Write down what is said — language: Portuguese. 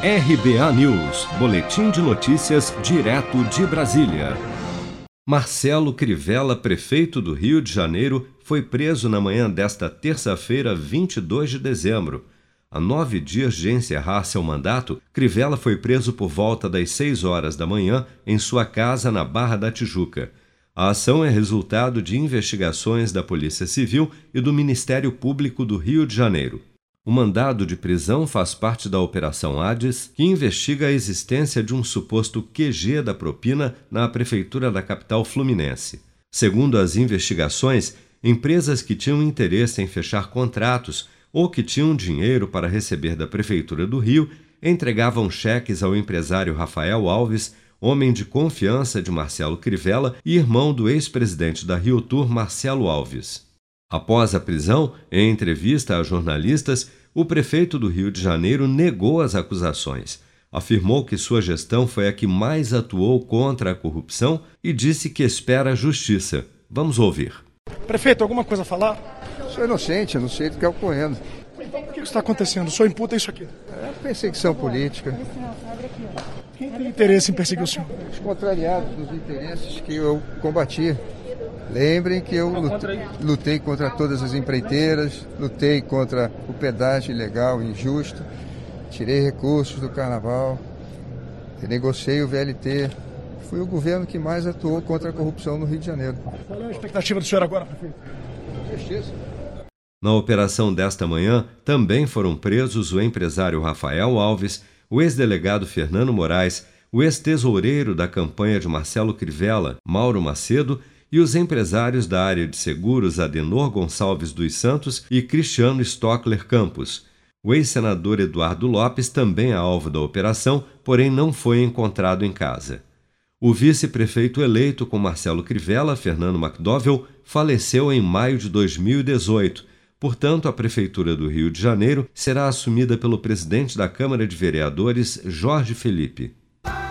RBA News, Boletim de Notícias, direto de Brasília. Marcelo Crivella, prefeito do Rio de Janeiro, foi preso na manhã desta terça-feira, 22 de dezembro. A nove dias de encerrar seu mandato, Crivella foi preso por volta das 6 horas da manhã em sua casa na Barra da Tijuca. A ação é resultado de investigações da Polícia Civil e do Ministério Público do Rio de Janeiro. O mandado de prisão faz parte da Operação Hades, que investiga a existência de um suposto QG da propina na prefeitura da capital fluminense. Segundo as investigações, empresas que tinham interesse em fechar contratos ou que tinham dinheiro para receber da prefeitura do Rio entregavam cheques ao empresário Rafael Alves, homem de confiança de Marcelo Crivella e irmão do ex-presidente da Rio Tour Marcelo Alves. Após a prisão, em entrevista a jornalistas, o prefeito do Rio de Janeiro negou as acusações. Afirmou que sua gestão foi a que mais atuou contra a corrupção e disse que espera a justiça. Vamos ouvir. Prefeito, alguma coisa a falar? Sou inocente, não sei do que é ocorrendo. Então, o que está acontecendo? O senhor imputa isso aqui? É perseguição política. Quem tem interesse em perseguir o senhor? Os contrariados dos interesses que eu combati. Lembrem que eu lutei, lutei contra todas as empreiteiras, lutei contra o pedágio ilegal, injusto, tirei recursos do carnaval, negociei o VLT. Fui o governo que mais atuou contra a corrupção no Rio de Janeiro. Qual é a expectativa do senhor agora, prefeito? Justiça. Na operação desta manhã, também foram presos o empresário Rafael Alves, o ex-delegado Fernando Moraes, o ex-tesoureiro da campanha de Marcelo Crivella, Mauro Macedo, e os empresários da área de seguros Adenor Gonçalves dos Santos e Cristiano Stockler Campos. O ex-senador Eduardo Lopes também é alvo da operação, porém não foi encontrado em casa. O vice-prefeito eleito com Marcelo Crivella, Fernando McDowell, faleceu em maio de 2018. Portanto, a Prefeitura do Rio de Janeiro será assumida pelo presidente da Câmara de Vereadores, Jorge Felipe.